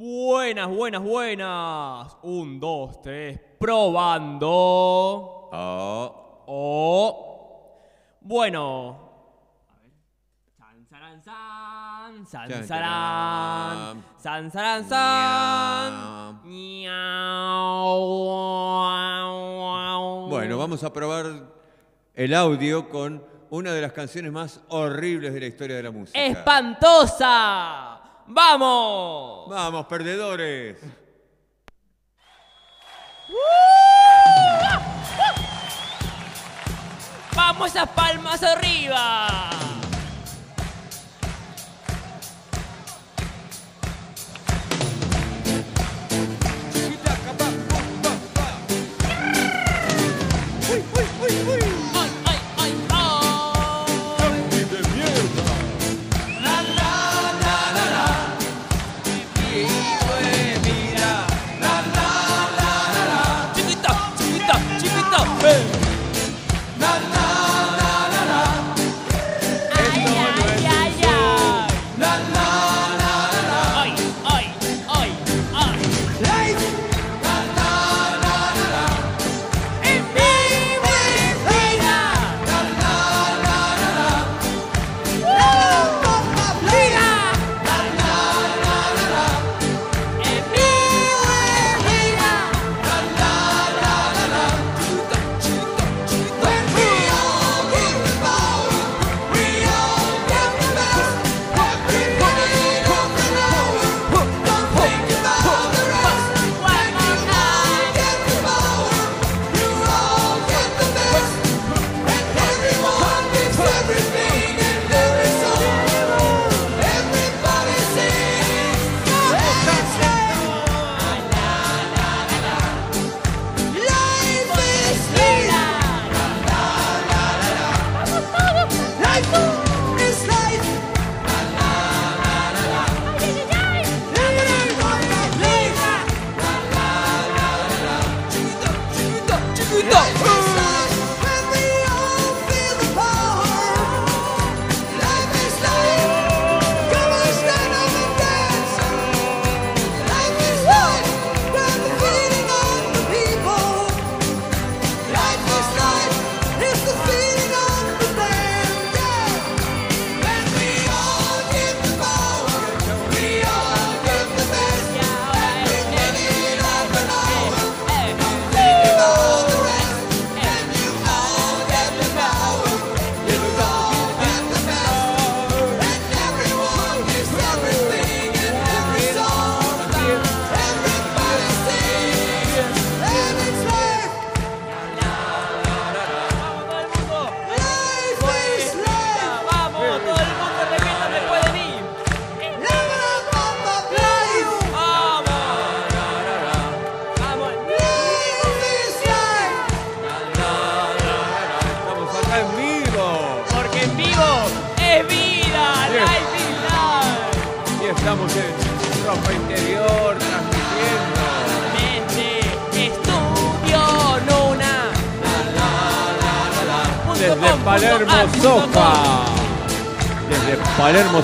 Buenas, buenas, buenas. Un, dos, tres. Probando. Oh. Oh. Bueno. A ver. San, saran, san. San, saran. San, saran, san. Bueno, vamos a probar el audio con una de las canciones más horribles de la historia de la música. ¡Espantosa! ¡Vamos! Vamos, perdedores. ¡Vamos esas palmas arriba!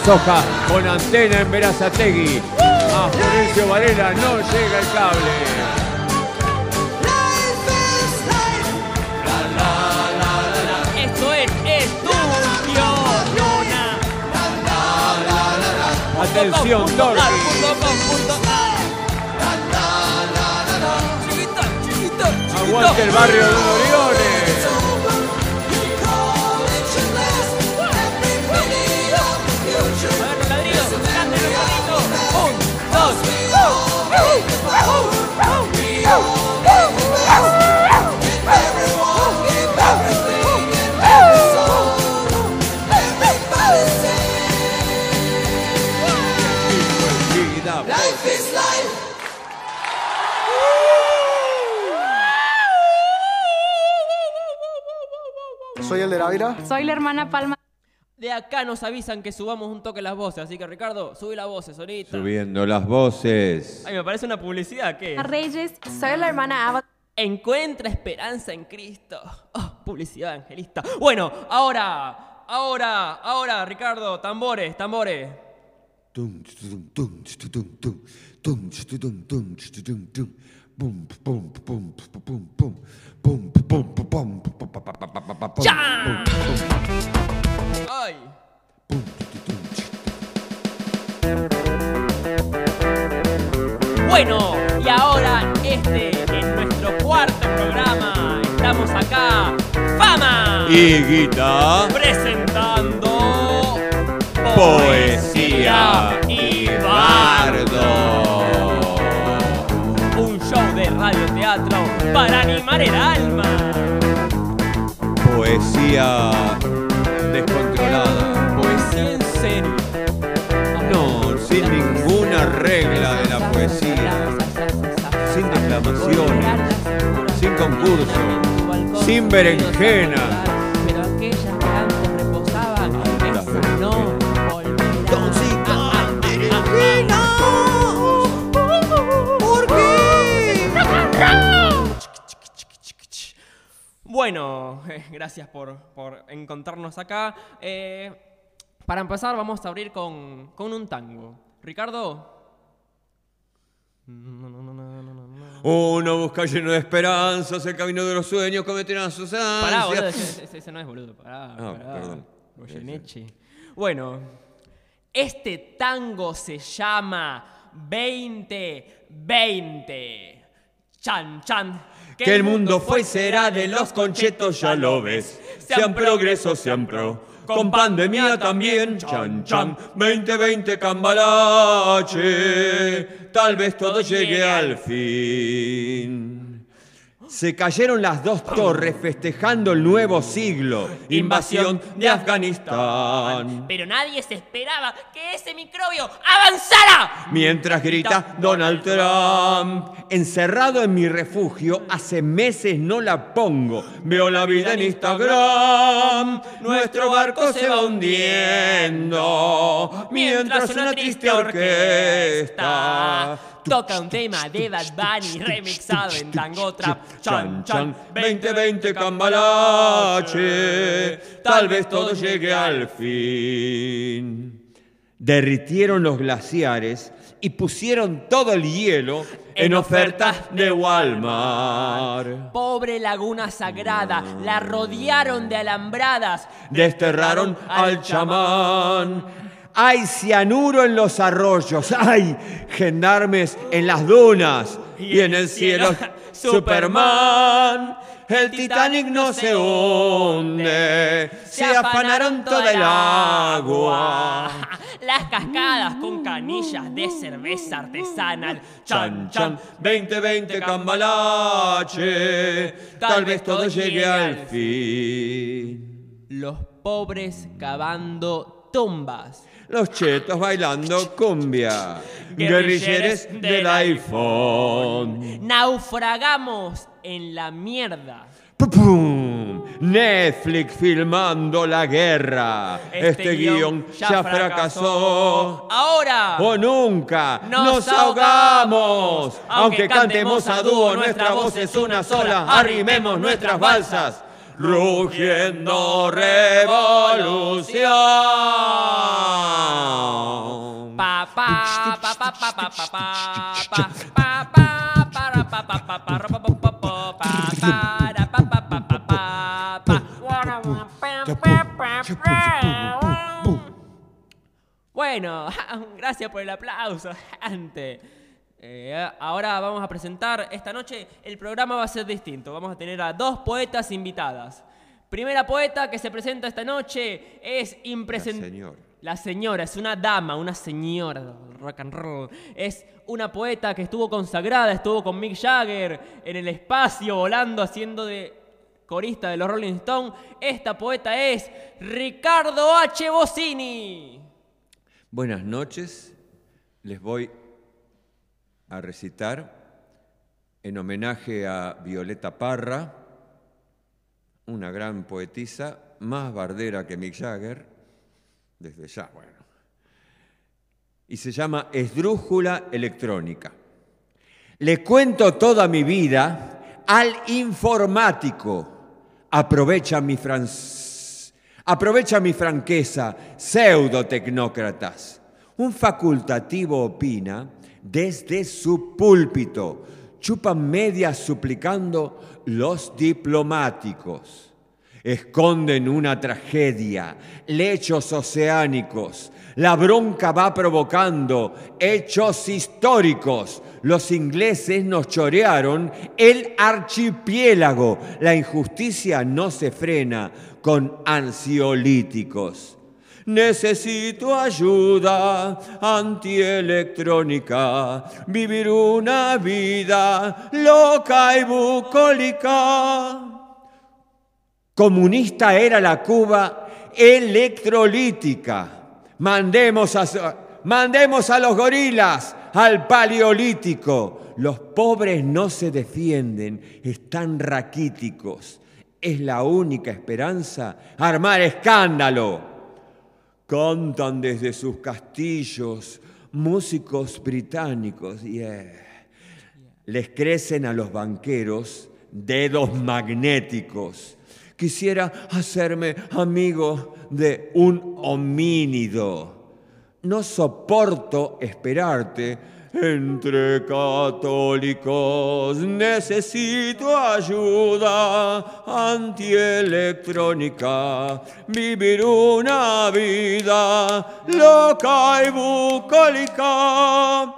Soja, con antena en Verazategui. A Florencio Varela no llega el cable. Esto es estudio, Nuna. Atención, Dorothy. Aguante el barrio de Soy el de Ávila. Soy la hermana Palma. De acá nos avisan que subamos un toque las voces, así que Ricardo, subí las voces ahorita. Subiendo las voces. Ay, me parece una publicidad, ¿qué? Reyes. Soy la hermana Ava. Encuentra esperanza en Cristo. Oh, publicidad evangelista. Bueno, ahora, ahora, ahora, Ricardo, tambores, tambores. Tum, tum, tum, Bueno, y ahora este es nuestro cuarto programa. Estamos acá, Fama, Y guita. presentando Poesía y bardo. Un show de radioteatro para animar el alma. Poesía sin concurso, sin berenjena. Pero aquellas que antes reposaban, esas no volverán. ¿Por qué? Bueno, gracias por, por encontrarnos acá. Eh, para empezar, vamos a abrir con, con un tango. Ricardo. Uno busca lleno de esperanzas el camino de los sueños, cometerán sus Pará, boludo, ansias. ese, ese- ese no es boludo. Pará, Ah, pará. perdón. Goyeneche. Bueno, este tango se llama 2020. Chan, chan. Que el mundo fue y será de los conchetos, ya lo ves. Sean progresos, sean pro. Con pandemia también, chan chan, 2020 cambalache, tal vez todo llegue al fin. Se cayeron las dos torres festejando el nuevo siglo, invasión de Afganistán. Pero nadie se esperaba que ese microbio avanzara. Mientras grita Donald Trump, encerrado en mi refugio, hace meses no la pongo. Veo la vida en Instagram, nuestro barco se va hundiendo. Mientras una triste orquesta Toca un tema de Bad Bunny remixado en tango trap. Chan, chan, 2020 cambalache, tal vez todo llegue al fin. Derritieron los glaciares y pusieron todo el hielo en ofertas de Walmart. Pobre laguna sagrada, la rodearon de alambradas. Desterraron al chamán. Hay cianuro en los arroyos, hay gendarmes en las dunas y en el cielo Superman. El Titanic no se hunde, se afanaron toda el agua. Las cascadas con canillas de cerveza artesanal. Chan, chan, 2020 cambalache, tal vez todo llegue al fin. Los pobres cavando tumbas. Los chetos bailando cumbia, guerrilleres del iPhone. Naufragamos en la mierda. Netflix filmando la guerra. Este, guion ya fracasó. Ahora. O nunca Nos nos, ahogamos. Aunque cantemos a dúo, nuestra voz es una sola. Arrimemos nuestras balsas. Rugiendo revolución. Pa pa pa pa pa pa pa pa pa pa pa para pa pa pa pa ra pa pa pa pa pa para pa pa pa pa pa pa. Bueno, gracias por el aplauso, gente. Eh, ahora vamos a presentar, esta noche el programa va a ser distinto. Vamos a tener a dos poetas invitadas. Primera poeta que se presenta esta noche es impresentable. La señora. La señora, es una dama, una señora rock and roll. Es una poeta que estuvo consagrada, estuvo con Mick Jagger en el espacio, volando, haciendo de corista de los Rolling Stones. Esta poeta es Ricardo H. Bossini. Buenas noches. Les voy a recitar en homenaje a Violeta Parra, una gran poetisa, más bardera que Mick Jagger, desde ya, bueno. Y se llama Esdrújula Electrónica. Le cuento toda mi vida al informático. Aprovecha mi franc- Aprovecha mi franqueza, pseudo tecnócratas. Un facultativo opina desde su púlpito, chupan medias suplicando los diplomáticos. Esconden una tragedia, lechos oceánicos. La bronca va provocando hechos históricos. Los ingleses nos chorearon el archipiélago. La injusticia no se frena con ansiolíticos. Necesito ayuda antielectrónica, vivir una vida loca y bucólica. Comunista era la Cuba electrolítica. Mandemos a, mandemos a los gorilas al paleolítico. Los pobres no se defienden, están raquíticos. Es la única esperanza armar escándalo. Cantan desde sus castillos músicos británicos. Yeah. Les crecen a los banqueros dedos magnéticos. Quisiera hacerme amigo de un homínido. No soporto esperarte entre católicos necesito ayuda antielectrónica, vivir una vida loca y bucólica.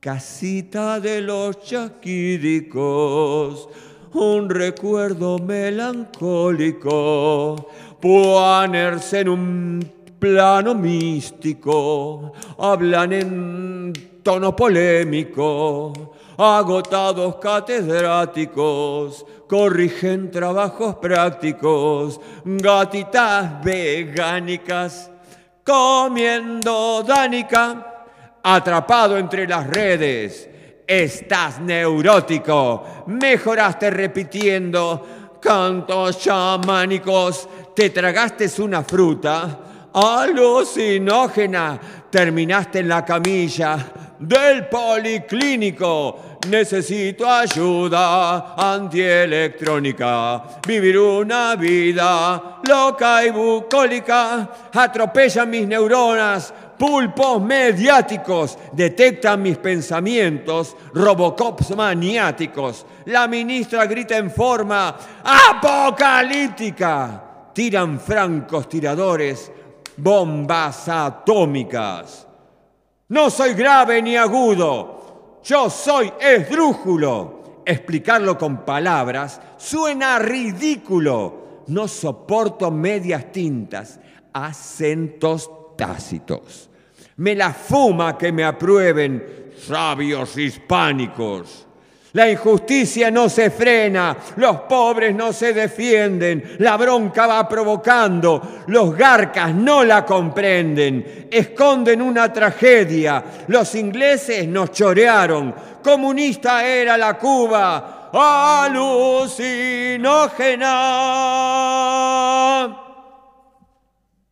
Casita de los chaquídicos, un recuerdo melancólico, ponerse en un plano místico, hablan en tono polémico, agotados catedráticos, corrigen trabajos prácticos, gatitas vegánicas, comiendo dánica, atrapado entre las redes. Estás neurótico, mejoraste repitiendo cantos chamánicos, te tragaste una fruta alucinógena, terminaste en la camilla del policlínico. Necesito ayuda antielectrónica. Vivir una vida loca y bucólica. Atropellan mis neuronas. Pulpos mediáticos detectan mis pensamientos, robocops maniáticos. La ministra grita en forma apocalíptica. Tiran francos tiradores, bombas atómicas. No soy grave ni agudo, yo soy esdrújulo. Explicarlo con palabras suena ridículo. No soporto medias tintas, acentos tácitos. Me la fuma que me aprueben sabios hispánicos. La injusticia no se frena, los pobres no se defienden, la bronca va provocando, los garcas no la comprenden, esconden una tragedia, los ingleses nos chorearon, comunista era la Cuba, alucinógena.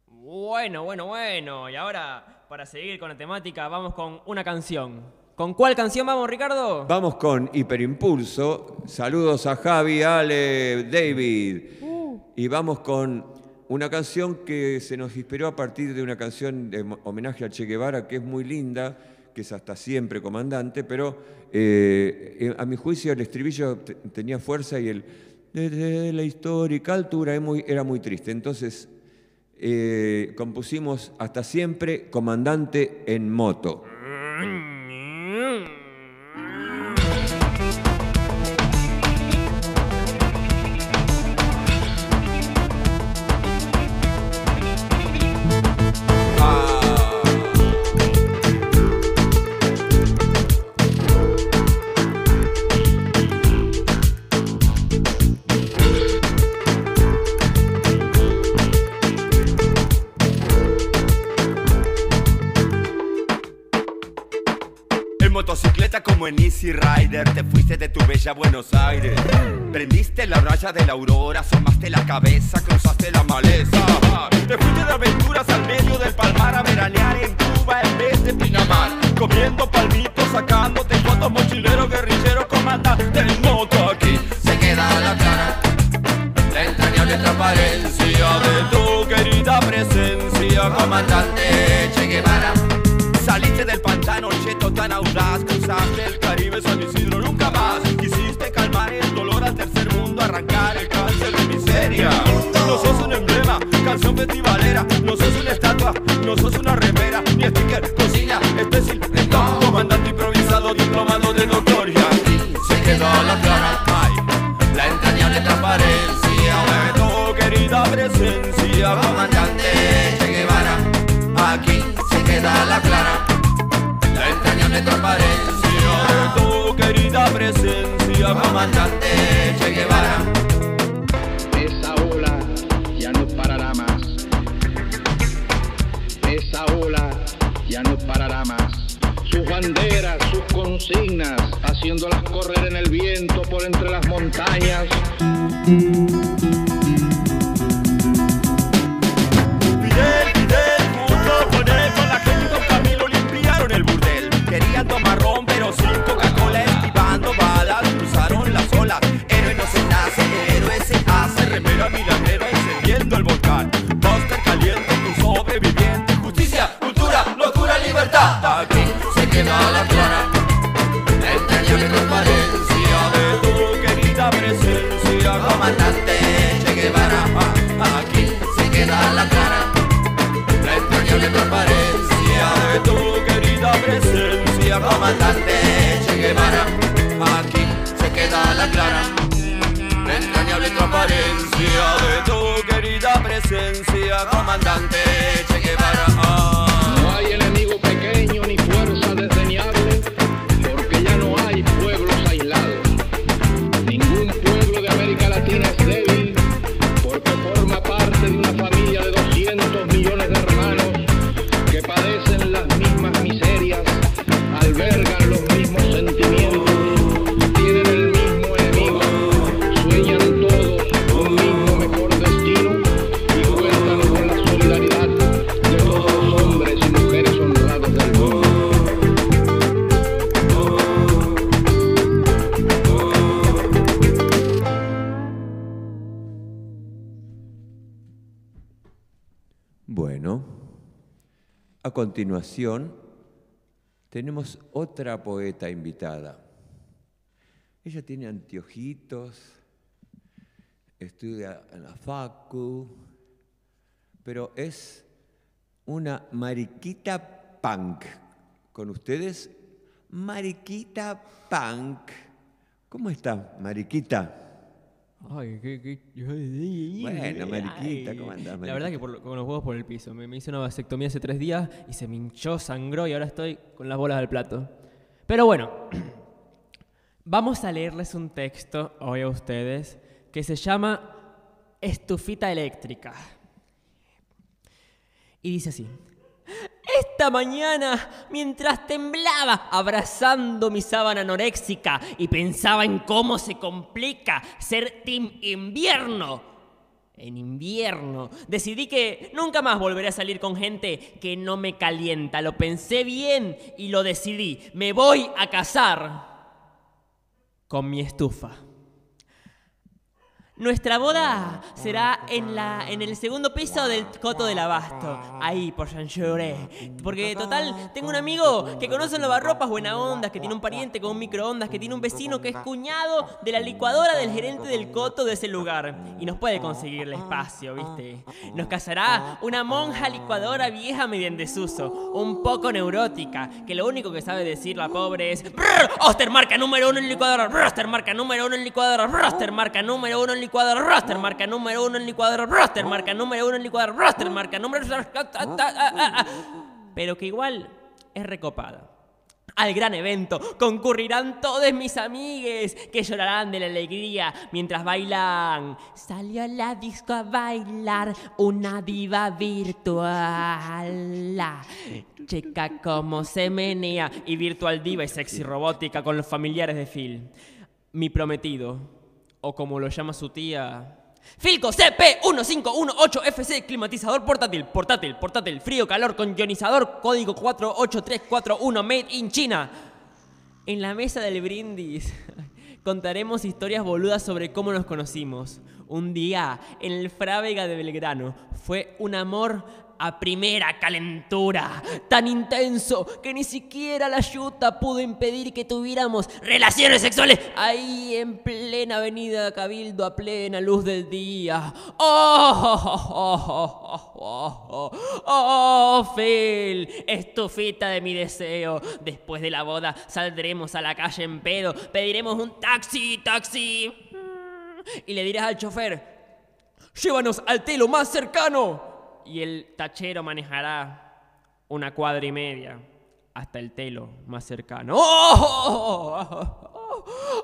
Bueno, bueno, bueno, y ahora para seguir con la temática vamos con una canción. ¿Con cuál canción vamos, Ricardo? Vamos con Hiperimpulso. Saludos a Javi, Ale, David. Y vamos con una canción que se nos inspiró a partir de una canción de homenaje a Che Guevara, que es muy linda, que es hasta siempre comandante, pero eh, eh, a mi juicio el estribillo tenía fuerza y el desde la histórica altura era muy, triste. Entonces eh, compusimos hasta siempre comandante en moto. En Easy Rider Te fuiste de tu bella Buenos Aires. Prendiste la raya de la aurora Asomaste la cabeza, cruzaste la maleza. Te fuiste de aventuras al medio del palmar A veranear en Cuba en vez de Pinamar. Comiendo palmitos, sacándote fotos Mochilero, guerrillero, comandante en moto Aquí. Se queda la cara La entrañable transparencia De tu querida presencia Comandante Che Guevara Saliste del pantano cheto tan audaz, cruzaste el Caribe, San Isidro nunca más. Quisiste calmar el dolor al tercer mundo, arrancar el cáncer de miseria. No sos un emblema, canción festivalera, no sos una estatua, no sos una remera, ni sticker, cocina, espécil, stop, comandante improvisado, diplomado de doctor y aquí se quedó la clara, ay, la entrañable transparencia. De tu querida presencia, comandante Che Guevara, aquí se queda la clara, comandante Che. Esa ola ya no parará más. Esa ola ya no parará más. Sus banderas, sus consignas, haciéndolas correr en el viento por entre las montañas. La clara, la entrañable transparencia de tu querida presencia, comandante Che Guevara. Aquí se queda la clara, la entrañable transparencia de tu querida presencia, comandante Che Guevara. Aquí se queda la clara, la entrañable transparencia de tu querida presencia, comandante continuación tenemos otra poeta invitada. Ella tiene anteojitos, estudia en la Facu, pero es una mariquita punk. Con ustedes, mariquita punk. ¿Cómo está, mariquita? Ay, qué, qué... Bueno, mariquita. ¿cómo andás, La verdad que por lo- con los huevos por el piso. Me, me hice una vasectomía hace tres días y se me hinchó, sangró y ahora estoy con las bolas del plato. Pero bueno, vamos a leerles un texto hoy a ustedes que se llama Estufita Eléctrica. Y dice así. Esta mañana, mientras temblaba abrazando mi sábana anoréxica y pensaba en cómo se complica ser Team Invierno. En invierno decidí que nunca más volveré a salir con gente que no me calienta. Lo pensé bien y lo decidí. Me voy a casar con mi estufa. Nuestra boda será en, la, en el segundo piso del Coto del Abasto, ahí por San Lloré. Porque, total, tengo un amigo que conoce un lavarropas buena onda, que tiene un pariente con un microondas, que tiene un vecino que es cuñado de la licuadora del gerente del Coto de ese lugar. Y nos puede conseguir el espacio, ¿viste? Nos casará una monja licuadora vieja medio en desuso, un poco neurótica, que lo único que sabe decir la pobre es "Brr, Oster marca número uno en licuadora, Roster marca número uno en licuadora, Roster marca número uno en licuadora, Roster marca número uno en licuadora, Roster marca número uno en licuadora, Roster marca número Pero que igual es recopada. Al gran evento concurrirán todos mis amigues que llorarán de la alegría mientras bailan. Salió la disco a bailar una diva virtual. La checa como se menea y virtual diva y sexy robótica con los familiares de Phil. Mi prometido, o como lo llama su tía, Filco CP1518FC, climatizador portátil, portátil, portátil, frío, calor, con ionizador, código 48341, made in China. En la mesa del brindis contaremos historias boludas sobre cómo nos conocimos. Un día, en el Frávega de Belgrano, fue un amor a primera calentura, tan intenso que ni siquiera la yuta pudo impedir que tuviéramos relaciones sexuales ahí en plena avenida Cabildo a plena luz del día. ¡Oh! ¡Oh! ¡Oh! ¡Oh! Phil! Estufita de mi deseo. Después de la boda saldremos a la calle en pedo, pediremos un taxi, taxi. Y le dirás al chofer, llévanos al telo más cercano. Y el tachero manejará una cuadra y media hasta el telo más cercano. ¡Oh!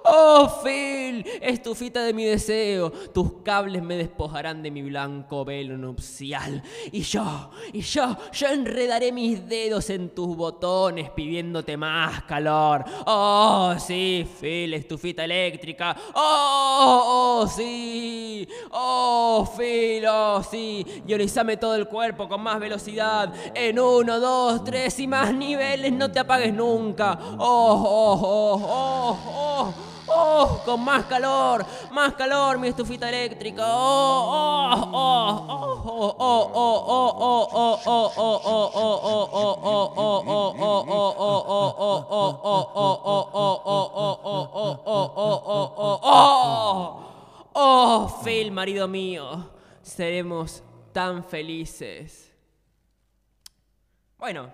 ¡Oh, Phil! Estufita de mi deseo, tus cables me despojarán de mi blanco velo nupcial. Y yo, y yo, yo enredaré mis dedos en tus botones pidiéndote más calor. ¡Oh, sí, Phil! Estufita eléctrica. ¡Oh, oh, sí! ¡Oh, Phil! ¡Oh, sí! Ionizame todo el cuerpo con más velocidad. En uno, dos, tres y más niveles, no te apagues nunca. ¡Oh, oh, oh, oh, oh! ¡Oh! Con más calor, más calor, mi estufita eléctrica. ¡Oh! ¡Oh! ¡Oh! ¡Oh! ¡Oh! ¡Oh! ¡Oh! ¡Oh! ¡Oh! ¡Oh! Phil, marido mío, seremos tan felices. Bueno,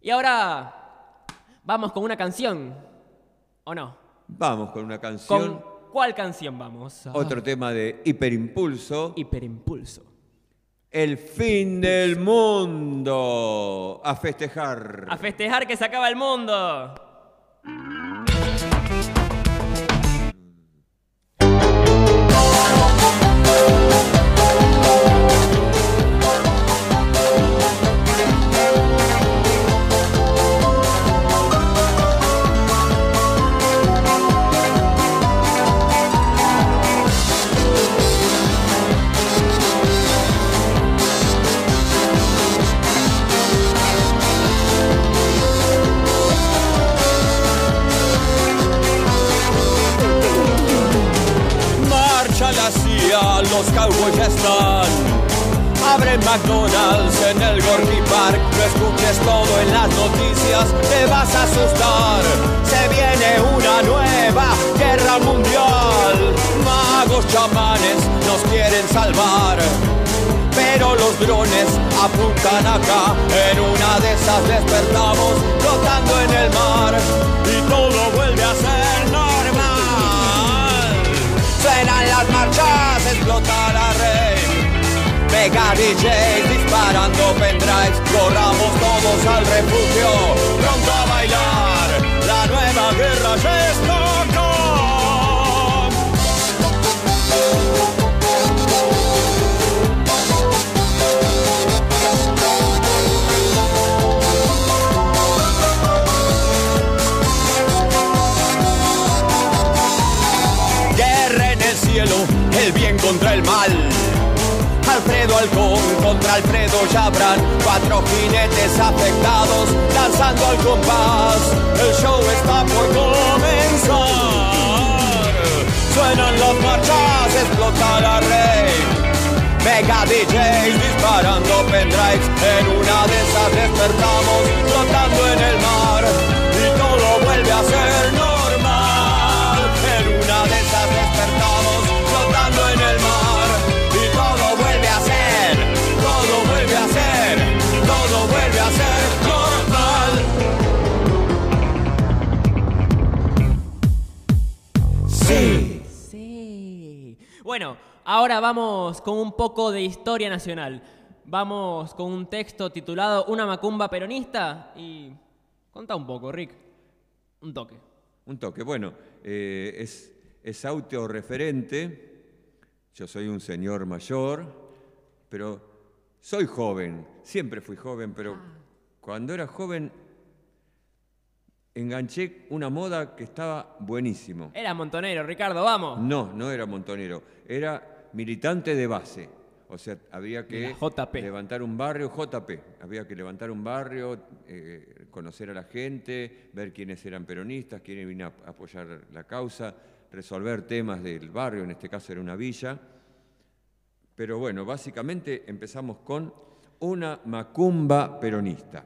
y ahora vamos con una canción, ¿o no? Vamos con una canción. ¿Con cuál canción vamos? Otro tema de hiperimpulso. Hiperimpulso. El fin del mundo. A festejar. A festejar que se acaba el mundo. Los cowboys están. Abre McDonald's en el Gorky Park. No escuches todo en las noticias, te vas a asustar. Se viene una nueva guerra mundial. Magos chamanes nos quieren salvar. Pero los drones apuntan acá. En una de esas despertamos flotando en el mar. Y todo vuelve a ser normal. Suenan las marchas, explota la red. Mega DJs disparando pendrives. Corramos todos al refugio, pronto a bailar. La nueva guerra ya está Alfredo Halcón contra Alfredo Chabran, cuatro jinetes afectados danzando al compás. El show está por comenzar. Suenan las marchas, explota la red. Mega DJs disparando pendrives. En una de esas despertamos flotando en el mar. Y todo vuelve a ser Bueno, ahora vamos con un poco de historia nacional. Vamos con un texto titulado Una macumba peronista y contá un poco, Rick. Un toque. Un toque. Bueno, eh, es, es autorreferente. Yo soy un señor mayor, pero soy joven. Siempre fui joven, pero cuando era joven enganché una moda que estaba buenísimo. Era montonero, Ricardo, vamos. No, no era montonero, era militante de base. O sea, había que JP. levantar un barrio, JP, había que levantar un barrio, eh, conocer a la gente, ver quiénes eran peronistas, quiénes venían a apoyar la causa, resolver temas del barrio, en este caso era una villa. Pero bueno, básicamente empezamos con una macumba peronista.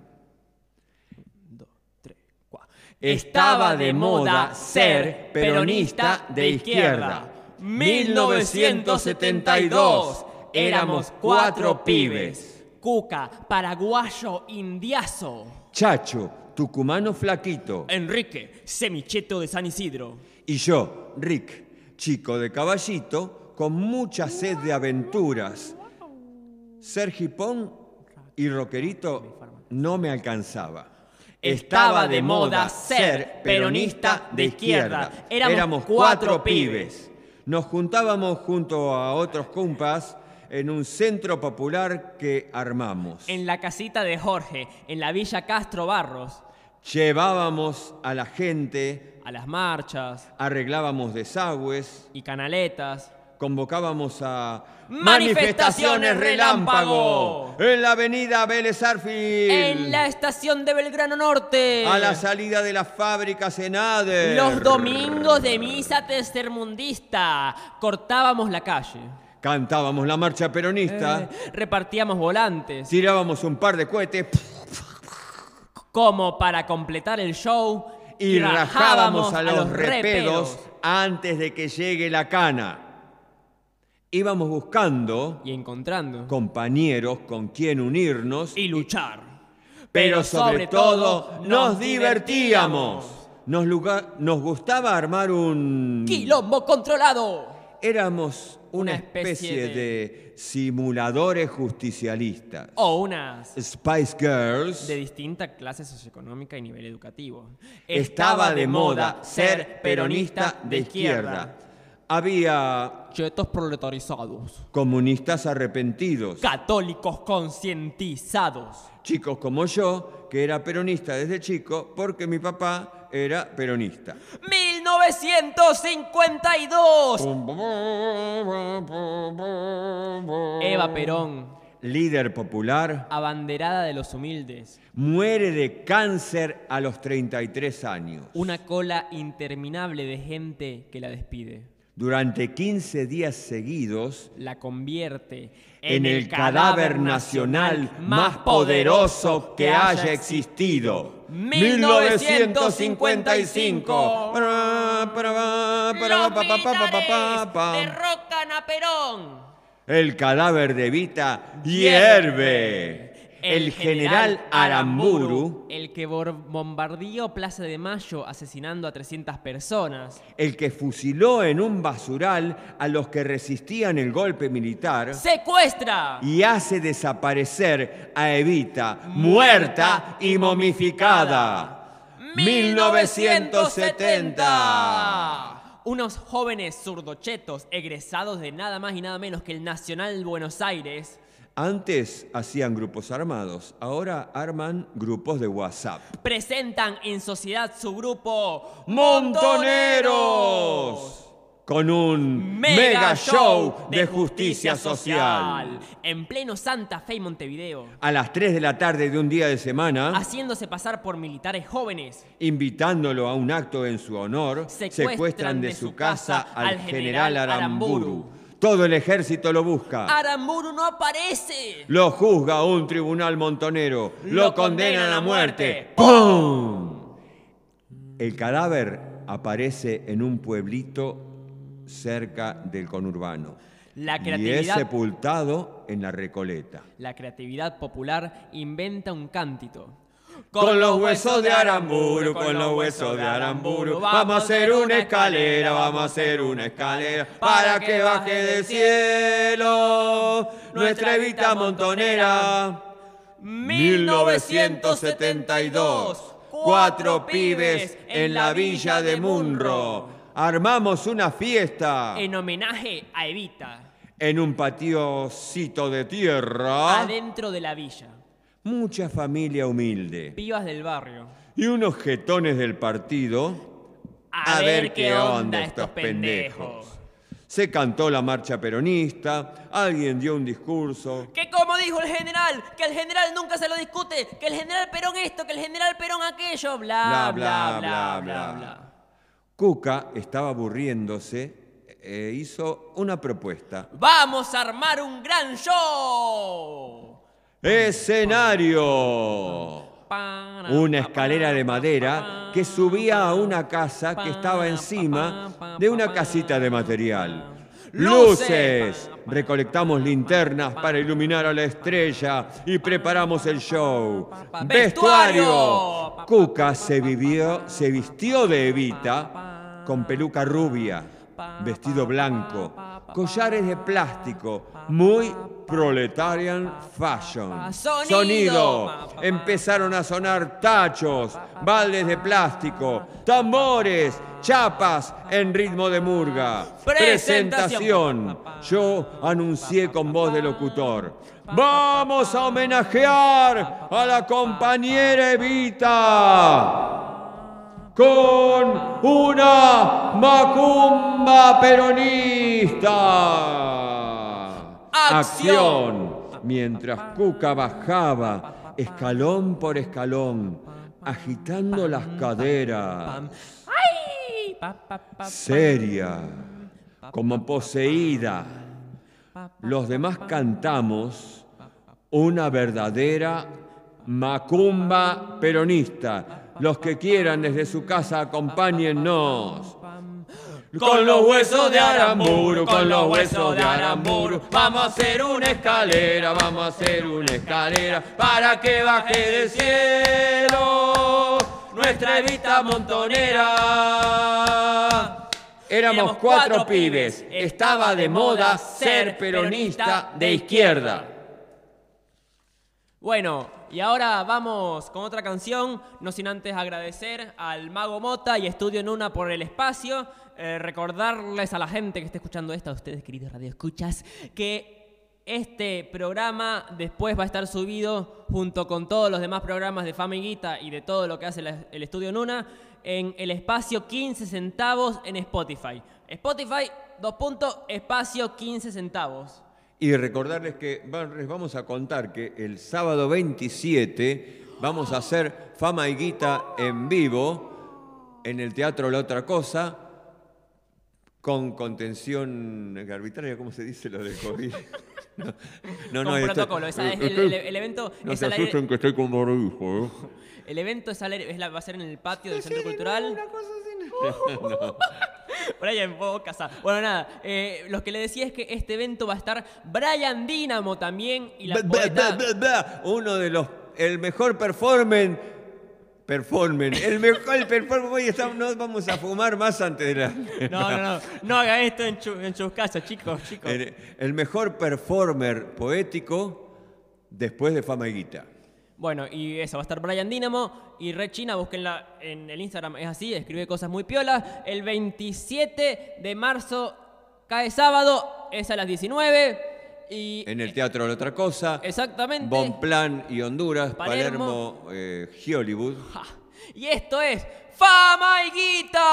Estaba de moda ser peronista de izquierda. 1972. Éramos cuatro pibes. Cuca, paraguayo, indiazo. Chacho, tucumano flaquito. Enrique, semicheto de San Isidro. Y yo, Rick, chico de caballito, con mucha sed de aventuras. Ser hipón y rockerito no me alcanzaba. Estaba de moda ser peronista de izquierda. Éramos cuatro pibes. Nos juntábamos junto a otros compas en un centro popular que armamos. En la casita de Jorge, en la Villa Castro Barros. Llevábamos a la gente, A las marchas arreglábamos desagües, y canaletas. Convocábamos a Manifestaciones relámpago. en la avenida Vélez Arfield, En la estación de Belgrano Norte. a la salida de las fábricas en Ader, Los domingos de misa tercermundista. Cortábamos la calle. cantábamos la marcha peronista, Eh, repartíamos volantes. tirábamos un par de cohetes Como para completar el show. y rajábamos a los repedos antes de que llegue la cana. Íbamos buscando Y encontrando. compañeros con quien unirnos Y luchar. pero sobre todo nos divertíamos. Nos, lugar- nos gustaba armar un... Quilombo controlado. Éramos una Una especie especie de- de simuladores justicialistas. O unas Spice Girls de distinta clase socioeconómica y nivel educativo. estaba de moda ser peronista de izquierda. Había Chetos proletarizados. comunistas arrepentidos, Católicos concientizados. chicos como yo, que era peronista desde chico porque mi papá era peronista. 1952. Eva Perón, Líder popular, abanderada de los humildes. muere de cáncer a los 33 años. Una cola interminable de gente que la despide. Durante 15 días seguidos, La convierte en el cadáver nacional más poderoso que haya existido. 1955. Para, para, para, Los pa, pa, pa, pa, pa, pa, pa. militares derrocan a Perón. El cadáver de Vita hierve. El general Aramburu, el que bombardeó Plaza de Mayo asesinando a 300 personas, el que fusiló en un basural a los que resistían el golpe militar. secuestra y hace desaparecer a Evita, muerta y momificada. 1970. Unos jóvenes zurdochetos egresados de nada más y nada menos que el Nacional Buenos Aires Antes hacían grupos armados, ahora arman grupos de WhatsApp. presentan en sociedad su grupo ¡Montoneros! Con un mega, show de justicia social. en pleno Santa Fe y Montevideo, A las 3 de la tarde de un día de semana, haciéndose pasar por militares jóvenes. invitándolo a un acto en su honor, Secuestran secuestran de su casa al general Aramburu. Todo el ejército lo busca. Aramburu no aparece. Lo juzga un tribunal montonero. Lo, Lo condenan a muerte. ¡Pum! El cadáver aparece en un pueblito cerca del conurbano. La Y es creatividad, sepultado en la Recoleta. la creatividad popular inventa un cántito. Con los huesos de Aramburu, con los huesos de Aramburu, vamos a hacer una escalera, vamos a hacer una escalera para que baje del cielo nuestra Evita montonera. 1972, cuatro pibes en la villa de Munro. Armamos una fiesta En homenaje a Evita, en un patiocito de tierra. adentro de la villa. Mucha familia humilde. Pibas del barrio. Y unos jetones del partido. A, ver, qué onda estos pendejos. Se cantó la marcha peronista, alguien dio un discurso. Que como dijo el general, que el general nunca se lo discute, que el general Perón esto, que el general Perón aquello, bla, bla, bla, bla, bla. Cuca estaba aburriéndose e hizo una propuesta. Vamos a armar un gran show. Escenario. Una escalera de madera que subía a una casa que estaba encima de una casita de material. Luces. Recolectamos linternas para iluminar a la estrella y preparamos el show. Vestuario. Cuca se, se vistió de Evita con peluca rubia, vestido blanco, collares de plástico, muy proletarian fashion. Sonido. Empezaron a sonar tachos, baldes de plástico, tambores, chapas en ritmo de murga. Presentación. Yo anuncié con voz de locutor. Vamos a homenajear a la compañera Evita con una macumba peronista. Acción. Mientras Cuca bajaba escalón por escalón, agitando las caderas, seria, como poseída. Los demás cantamos una verdadera macumba peronista. Los que quieran desde su casa, acompáñennos. Con los huesos de Aramburu, con los huesos de Aramburu, vamos a hacer una escalera, vamos a hacer una escalera para que baje del cielo nuestra evita montonera. Éramos cuatro pibes, estaba de moda ser peronista de izquierda. Bueno, y ahora vamos con otra canción, no sin antes agradecer al Mago Mota y Estudio Nuna por el espacio, eh, recordarles a la gente que esté escuchando esto, a ustedes queridos radioescuchas, que este programa después va a estar subido junto con todos los demás programas de Famiguita y de todo lo que hace el Estudio Nuna en el espacio 15 centavos en Spotify. Spotify, dos puntos, espacio 15 centavos. Y recordarles que les vamos a contar que el sábado 27 vamos a hacer Fama y Guita en vivo en el Teatro La Otra Cosa con contención arbitraria, ¿cómo se dice lo de COVID? No, Con esto- protocolo, es el, estoy- el- el evento no es se aire- asusten que estoy con barbijo, ¿eh? El evento es al aire- es la- va a ser en el patio del Centro Cultural. Por ahí en boca. sa- Bueno, nada. eh, lo que le decía es que este evento va a estar Brian Dynamo también. Y la Ba- ba- poeta- ba- ba- Uno de los, el mejor performance, performance, el mejor performance, estamos- no vamos a fumar más antes de la... No, no, no. No haga esto en, chu- en sus casas, chicos, chicos. El, el mejor performer poético después de Fama y Guita. Bueno, y eso, va a estar Brian Dynamo y Red China, búsquenla en el Instagram, es así, escribe cosas muy piolas. El 27 de marzo cae sábado, es a las 19. Y En el Teatro La Otra Cosa, exactamente. Bonplan y Honduras, Palermo. Palermo, eh, Hollywood. Ja. Y esto es Fama y Guita.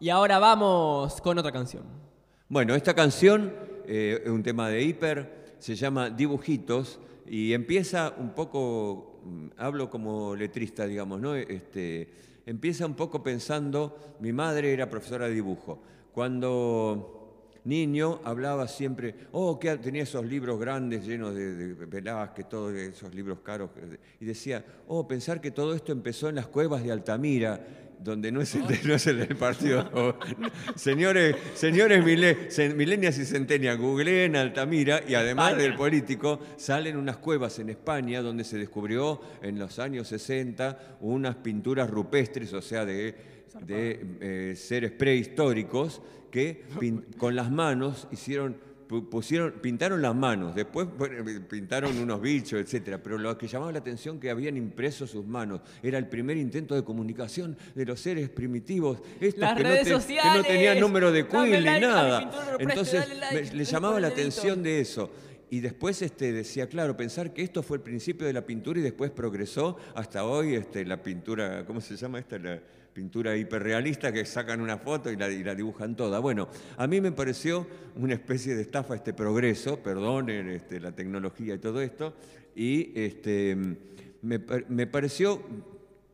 Y ahora vamos con otra canción. Bueno, esta canción eh, es un tema de hiper, se llama Dibujitos y empieza un poco, mm, hablo como letrista, digamos, ¿no? Este, empieza un poco pensando, mi madre era profesora de dibujo. Cuando niño hablaba siempre, oh, que tenía esos libros grandes llenos de, de Velázquez, todos esos libros caros, y decía, oh, pensar que todo esto empezó en las cuevas de Altamira, donde no es el, no es el del partido. señores, señores milenias y centenias, googleen Altamira y además España. del político, salen unas cuevas en España donde se descubrió en los años 60 unas pinturas rupestres, o sea, de, de eh, seres prehistóricos que con las manos hicieron pusieron pintaron las manos después bueno, pintaron unos bichos etcétera pero lo que llamaba la atención que habían impreso sus manos era el primer intento de comunicación de los seres primitivos estos Las que, redes no te- que no tenían sociales. número de quill ni nada. entonces le llamaba la atención de eso y después este, decía, claro, pensar que esto fue el principio de la pintura y después progresó hasta hoy este, la pintura, ¿cómo se llama esta? La pintura hiperrealista que sacan una foto y la, y la dibujan toda. Bueno, a mí me pareció una especie de estafa este progreso, perdonen este, la tecnología y todo esto, y este, me, me pareció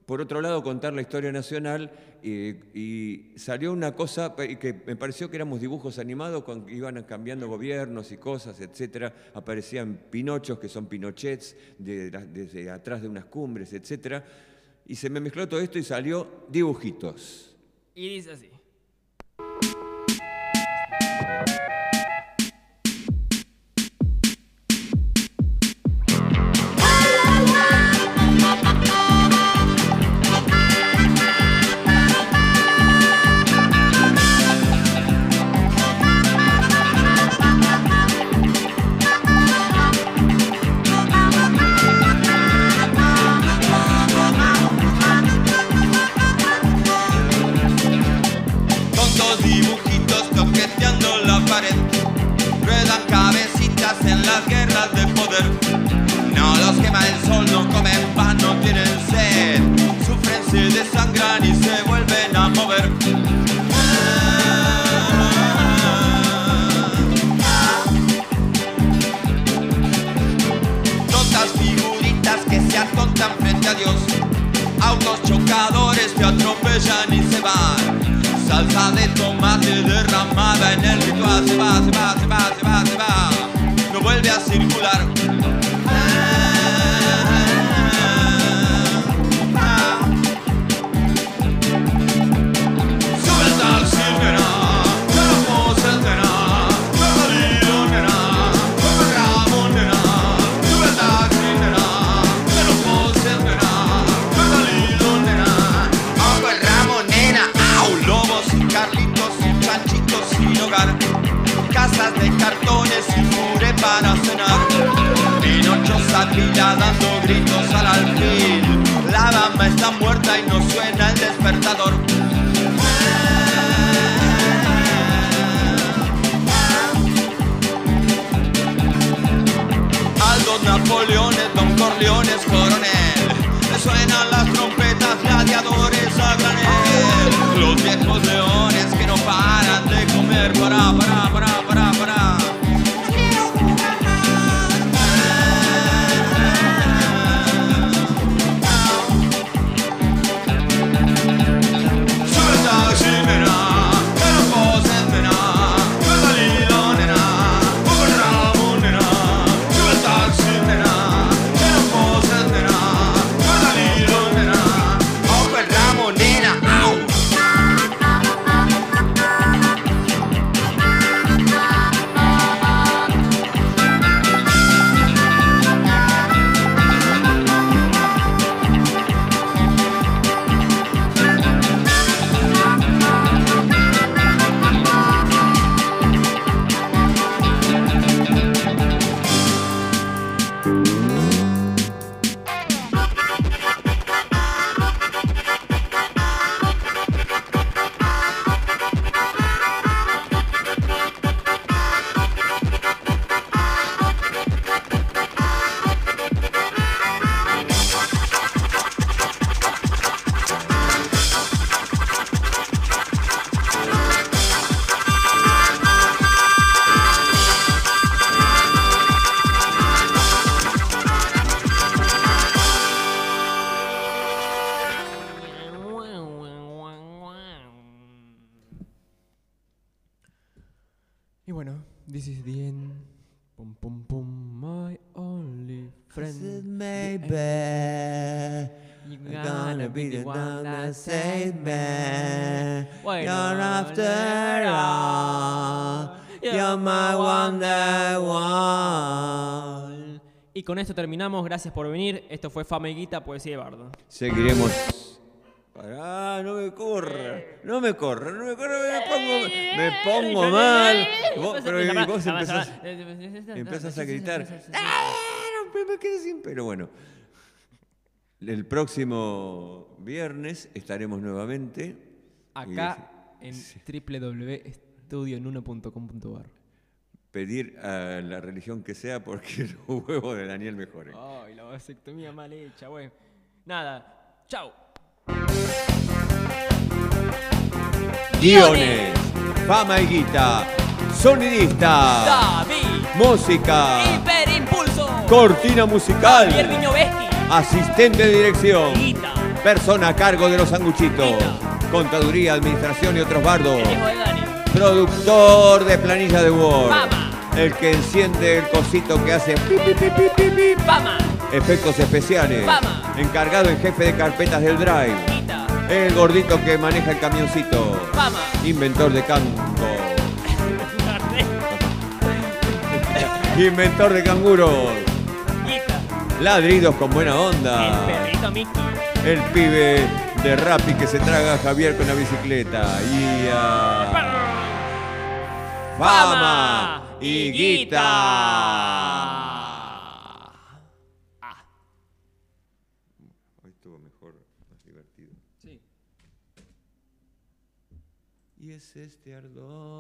por otro lado, contar la historia nacional y salió una cosa que me pareció que éramos dibujos animados cuando iban cambiando gobiernos y cosas, etcétera. Aparecían pinochos que son pinochets de, desde atrás de unas cumbres, etcétera. Y se me mezcló todo esto y salió dibujitos. Y dice así. Salsa de tomate derramada en el ritual. Se va, se va, se va, se va, se va. No vuelve a circular. Dando gritos al alfil. La dama está muerta y no suena el despertador. Aldos Napoleones, Don Corleones, coronel. You're gonna be the one that saves me. Bueno, You're after all. You're my wonder one. Y con esto terminamos. Gracias por venir. Esto fue Fama y Guita, Poesía de Bardo. Seguiremos. Pará, no me corra, no me corra, no me corra, me pongo, me pongo mal. Vos, pero y vos empezás, empezás a gritar. ¡Ah! No, me quedé sin pero bueno. El próximo viernes estaremos nuevamente. Acá en www.estudioen1.com.ar. Pedir a la religión que sea porque los huevos de Daniel mejoren. Ay, la vasectomía mal hecha, güey. Nada. Chau. Guiones, fama y guita, sonidista, David. música, Hiperimpulso. cortina musical. Asistente de dirección. Persona a cargo de los sanguchitos. Contaduría, administración y otros bardos. Productor de planilla de Word. El que enciende el cosito que hace efectos especiales. Encargado en jefe de carpetas del Drive. El gordito que maneja el camioncito. Inventor de canto. Inventor de canguros. Ladridos con buena El onda. perrito Mickey. El pibe de Rappi que se traga a Javier con la bicicleta. Y a... Fama y guita. Hoy estuvo mejor, más divertido. Sí. Y es este ardor